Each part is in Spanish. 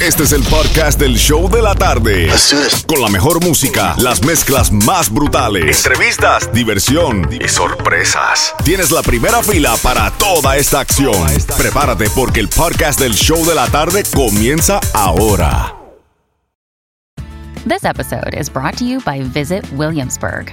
Este es el podcast del show de la tarde. Con la mejor música, las mezclas más brutales, entrevistas, diversión y sorpresas. Tienes la primera fila para toda esta acción. Prepárate porque el podcast del show de la tarde comienza ahora. This episode is brought to you by Visit Williamsburg.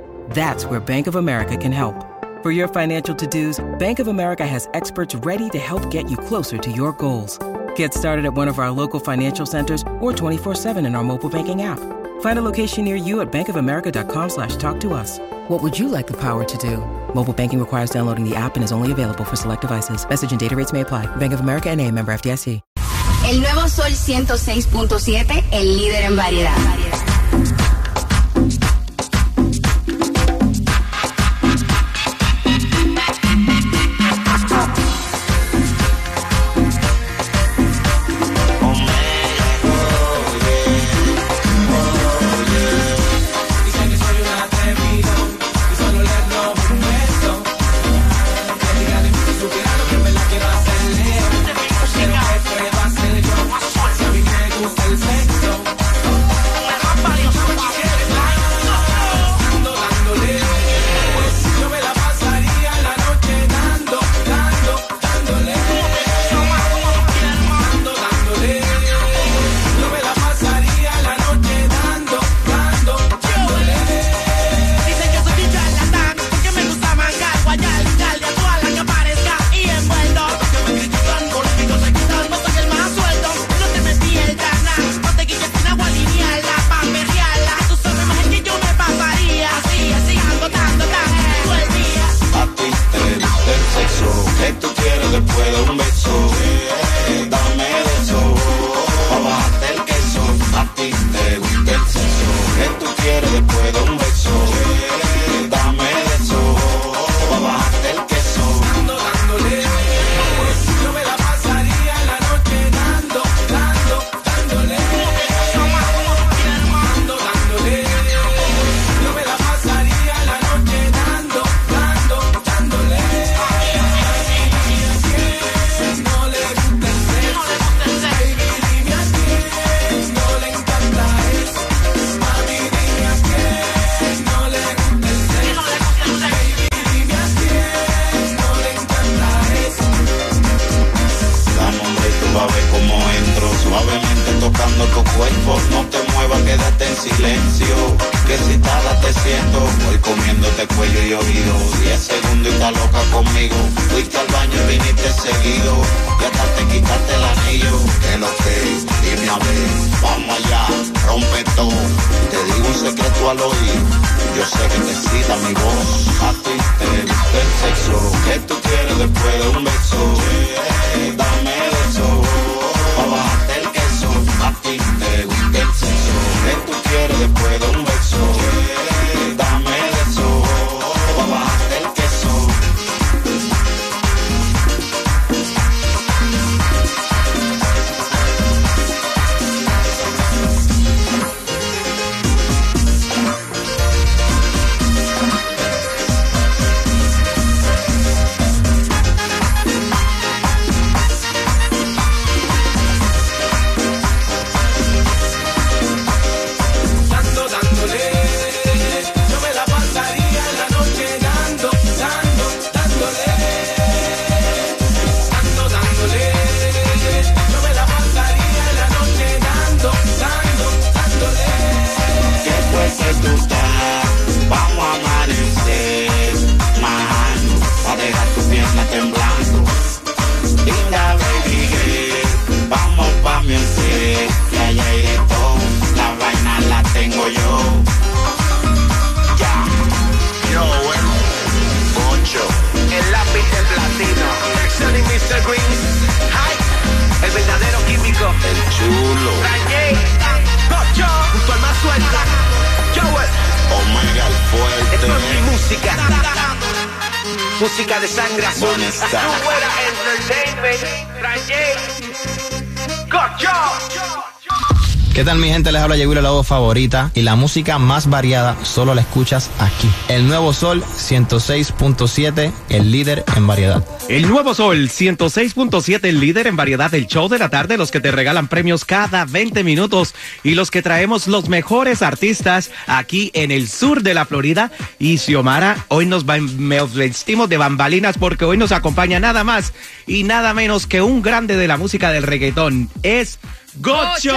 That's where Bank of America can help. For your financial to-dos, Bank of America has experts ready to help get you closer to your goals. Get started at one of our local financial centers or 24-7 in our mobile banking app. Find a location near you at bankofamerica.com slash talk to us. What would you like the power to do? Mobile banking requires downloading the app and is only available for select devices. Message and data rates may apply. Bank of America and a member FDIC. El nuevo Sol 106.7, el líder en variedad. Después de un beso. Fuiste al baño y viniste seguido. Y hasta te quitaste el anillo. Que lo que, dime a ver Vamos allá, rompe todo. Te digo un secreto al oído Yo sé que te mi voz. A ti te el sexo. Que tú quieres después de un beso Eh, Dame eso Pa' bajarte el queso. A ti te gusta el sexo. Que tú quieres después de un beso música. De sangre azul. Azul era entertainment. Traje. Got job. ¿Qué tal mi gente? Les habla Yeguila, la voz favorita y la música más variada solo la escuchas aquí. El Nuevo Sol 106.7, el líder en variedad. El Nuevo Sol 106.7, el líder en variedad del show de la tarde, los que te regalan premios cada 20 minutos y los que traemos los mejores artistas aquí en el sur de la Florida. Y Xiomara, hoy nos vestimos de bambalinas porque hoy nos acompaña nada más y nada menos que un grande de la música del reggaetón. Es Gocho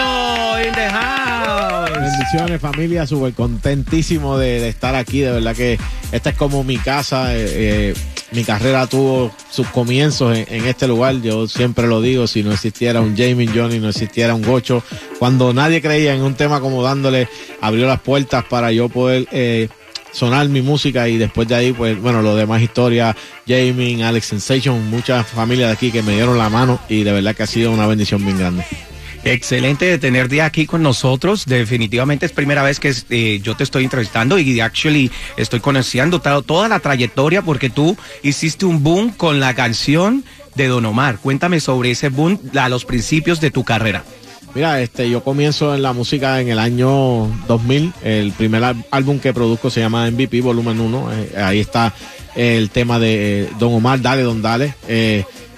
in the house. Bendiciones familia, súper contentísimo de, de estar aquí, de verdad que esta es como mi casa, eh, eh, mi carrera tuvo sus comienzos en, en este lugar, yo siempre lo digo, si no existiera un Jamie Johnny, no existiera un Gocho, cuando nadie creía en un tema como dándole, abrió las puertas para yo poder... Eh, sonar mi música y después de ahí, pues bueno, lo demás historia, Jamie, Alex Sensation, muchas familias de aquí que me dieron la mano y de verdad que ha sido una bendición bien grande. Excelente de tenerte aquí con nosotros. Definitivamente es primera vez que eh, yo te estoy entrevistando y actually estoy conociendo to- toda la trayectoria porque tú hiciste un boom con la canción de Don Omar. Cuéntame sobre ese boom a los principios de tu carrera. Mira, este, yo comienzo en la música en el año 2000. El primer álbum que produzco se llama MVP Volumen 1. Eh, ahí está el tema de eh, Don Omar, Dale, Don Dale,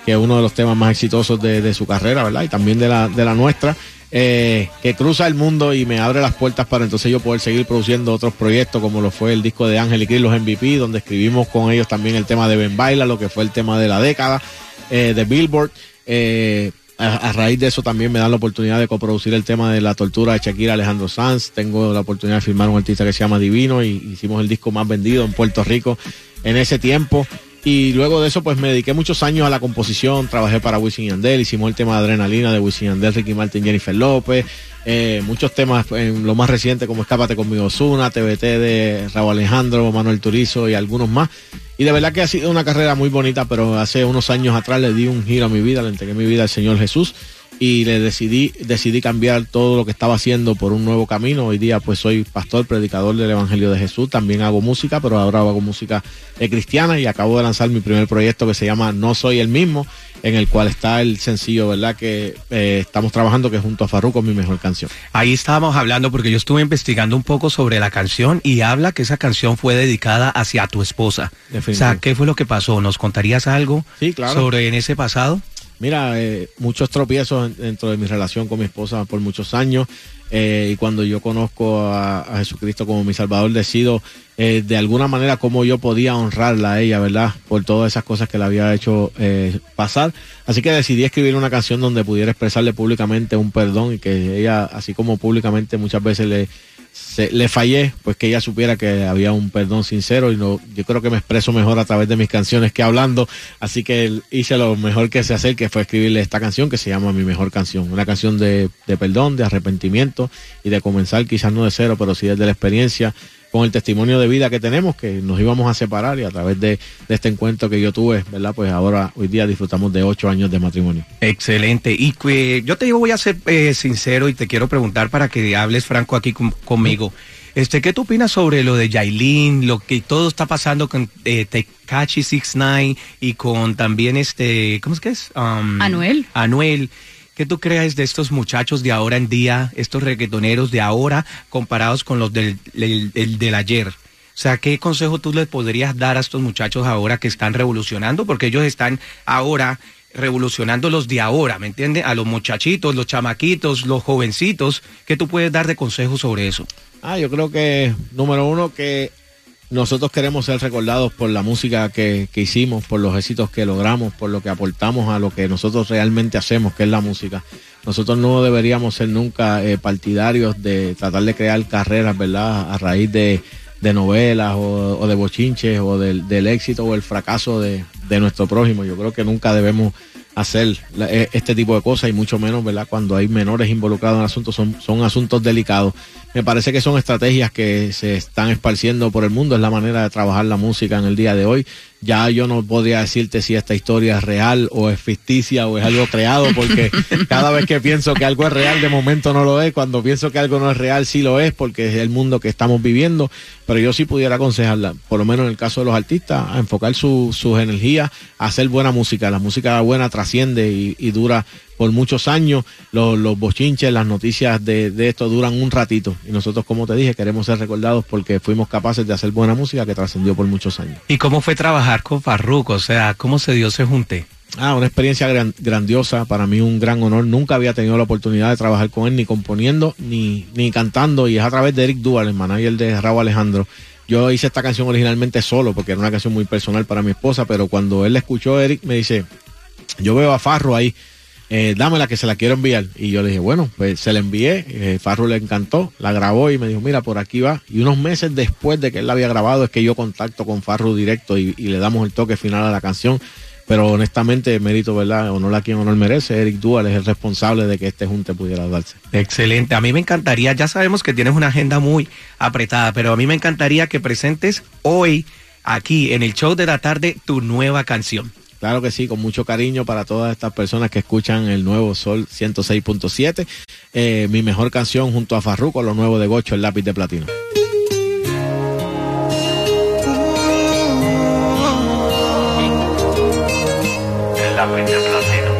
que es uno de los temas más exitosos de, su carrera, ¿verdad? Y también de la, de la nuestra. eh, que cruza el mundo y me abre las puertas para entonces yo poder seguir produciendo otros proyectos como lo fue el disco de Ángel y Cris, los MVP, donde escribimos con ellos también el tema de Ben Baila, lo que fue el tema de la década, eh, de Billboard. eh, a, a raíz de eso también me dan la oportunidad de coproducir el tema de la tortura de Shakira Alejandro Sanz. Tengo la oportunidad de firmar un artista que se llama Divino y hicimos el disco más vendido en Puerto Rico en ese tiempo. Y luego de eso, pues me dediqué muchos años a la composición. Trabajé para Wisin Yandel, hicimos el tema de Adrenalina de Wisin Yandel, Ricky Martin, Jennifer López. eh, muchos temas en lo más reciente como Escápate conmigo, Zuna, TBT de Raúl Alejandro, Manuel Turizo y algunos más. Y de verdad que ha sido una carrera muy bonita, pero hace unos años atrás le di un giro a mi vida, le entregué mi vida al Señor Jesús y le decidí, decidí cambiar todo lo que estaba haciendo por un nuevo camino. Hoy día pues soy pastor, predicador del Evangelio de Jesús, también hago música, pero ahora hago música eh, cristiana y acabo de lanzar mi primer proyecto que se llama No Soy el Mismo, en el cual está el sencillo, ¿verdad? Que eh, estamos trabajando, que junto a Farruko es mi mejor canción. Ahí estábamos hablando porque yo estuve investigando un poco sobre la canción y habla que esa canción fue dedicada hacia tu esposa. O sea, ¿qué fue lo que pasó? ¿Nos contarías algo Sí, claro. sobre en ese pasado? Mira, eh, muchos tropiezos en- dentro de mi relación con mi esposa por muchos años. eh, y cuando yo conozco a, a Jesucristo como mi Salvador, decido eh, de alguna manera cómo yo podía honrarla a ella, ¿verdad? Por todas esas cosas que le había hecho eh, pasar. Así que decidí escribir una canción donde pudiera expresarle públicamente un perdón y que ella, así como públicamente muchas veces le, se- le fallé, pues que ella supiera que había un perdón sincero y no, yo creo que me expreso mejor a través de mis canciones que hablando, así que hice lo mejor que sé hacer, que fue escribirle esta canción que se llama Mi Mejor Canción, una canción de, de perdón, de arrepentimiento y de comenzar quizás no de cero, pero sí desde la experiencia con el testimonio de vida que tenemos, que nos íbamos a separar y a través de, de este encuentro que yo tuve, ¿verdad? Pues ahora, hoy día disfrutamos de ocho años de matrimonio. Excelente. Y que yo te voy a ser eh, sincero y te quiero preguntar para que hables franco aquí con- conmigo. Este, ¿qué tú opinas sobre lo de Yailin, lo que todo está pasando con eh, Tekashi 69 y con también este, ¿cómo es que es? Um, Anuel. Anuel. ¿Qué tú crees de estos muchachos de ahora en día, estos reggaetoneros de ahora comparados con los del, del, del- ayer? O sea, ¿qué consejo tú les podrías dar a estos muchachos ahora que están revolucionando? Porque ellos están ahora revolucionando los de ahora, ¿me entiendes? A los muchachitos, los chamaquitos, los jovencitos. ¿Qué tú puedes dar de consejo sobre eso? Ah, yo creo que, número uno, que nosotros queremos ser recordados por la música que, que hicimos, por los éxitos que logramos, por lo que aportamos a lo que nosotros realmente hacemos, que es la música. Nosotros no deberíamos ser nunca eh, partidarios de tratar de crear carreras, ¿verdad? A raíz de, de novelas o, o de bochinches o del, del éxito o el fracaso de, de nuestro prójimo. Yo creo que nunca debemos hacer la- e- este tipo de cosas y mucho menos, ¿verdad? Cuando hay menores involucrados en asuntos, son, son asuntos delicados. me parece que son estrategias que se están esparciendo por el mundo, es la manera de trabajar la música en el día de hoy. Ya yo no podría decirte si esta historia es real o es ficticia o es algo creado, porque cada vez que pienso que algo es real, de momento no lo es. Cuando pienso que algo no es real, sí lo es, porque es el mundo que estamos viviendo. Pero yo sí pudiera aconsejarla, por lo menos en el caso de los artistas, a enfocar su- sus energías a hacer buena música. La música buena trasciende y, y dura por muchos años. Los, los bochinches, las noticias de, de esto duran un ratito. Y nosotros, como te dije, queremos ser recordados porque fuimos capaces de hacer buena música que trascendió por muchos años. ¿Y cómo fue trabajar con Farruko? O sea, ¿cómo se dio ese junte? Ah, una experiencia gran- grandiosa, para mí un gran honor. Nunca había tenido la oportunidad de trabajar con él, ni componiendo, ni, ni cantando, y es a través de Eric Dual, el manager de Raúl Alejandro. Yo hice esta canción originalmente solo, porque era una canción muy personal para mi esposa, pero cuando él la escuchó, Eric me dice, yo veo a Farro ahí, eh, dámela que se la quiero enviar. Y yo le dije, bueno, pues se la envié, eh, le encantó, la grabó y me dijo, mira, por aquí va. Y unos meses después de que él la había grabado es que yo contacto con Farro directo y, y le damos el toque final a la canción. Pero honestamente, mérito, ¿verdad? Honor a quien honor merece. Eric Dual es el responsable de que este junte pudiera darse. Excelente. A mí me encantaría, ya sabemos que tienes una agenda muy apretada, pero a mí me encantaría que presentes hoy, aquí en el show de la tarde, tu nueva canción. Claro que sí, con mucho cariño para todas estas personas que escuchan el nuevo Sol 106.7. Eh, mi mejor canción junto a Farruko, lo nuevo de Gocho, el lápiz de platino. El lápiz de platino.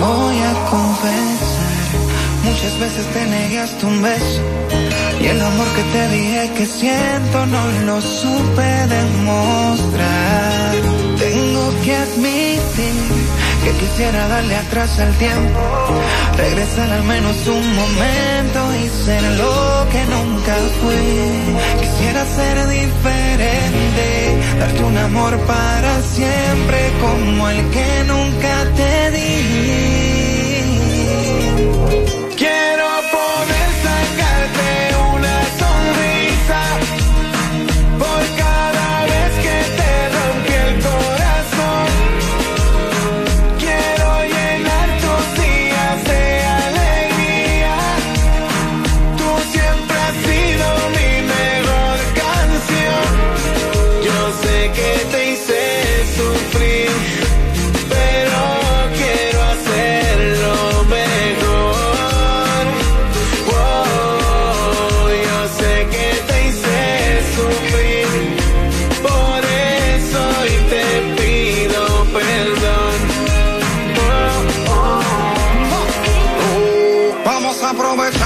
Voy a confesar, muchas veces te negaste un beso y el amor que te dije que siento no lo supe demostrar. Quisiera darle atrás al tiempo, regresar al menos un momento y ser lo que nunca fui. Quisiera ser diferente, darte un amor para siempre como el que nunca te di. Vamos a aprovechar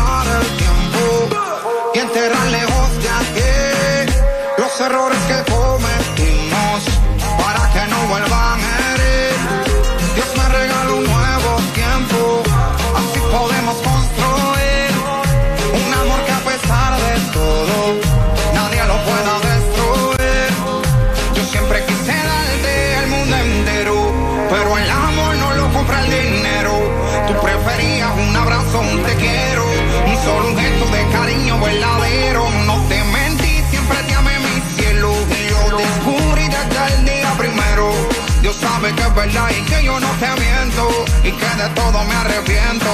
es verdad y que yo no te miento y que de todo me arrepiento.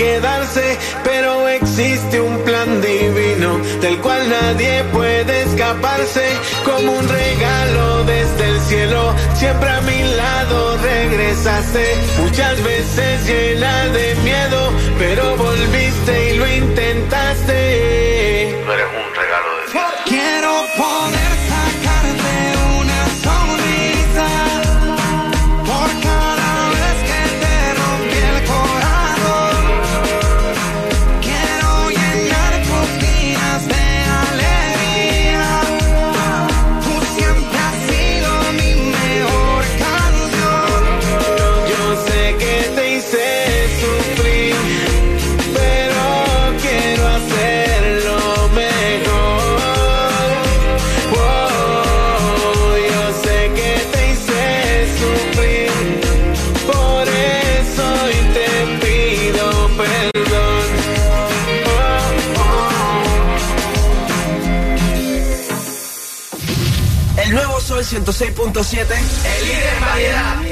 Quedarse, pero existe un plan divino del cual nadie puede escaparse. Como un regalo desde el cielo, siempre a mi lado regresaste. Muchas veces llena de miedo, pero volviste y lo intentaste. 106.7, el líder en variedad.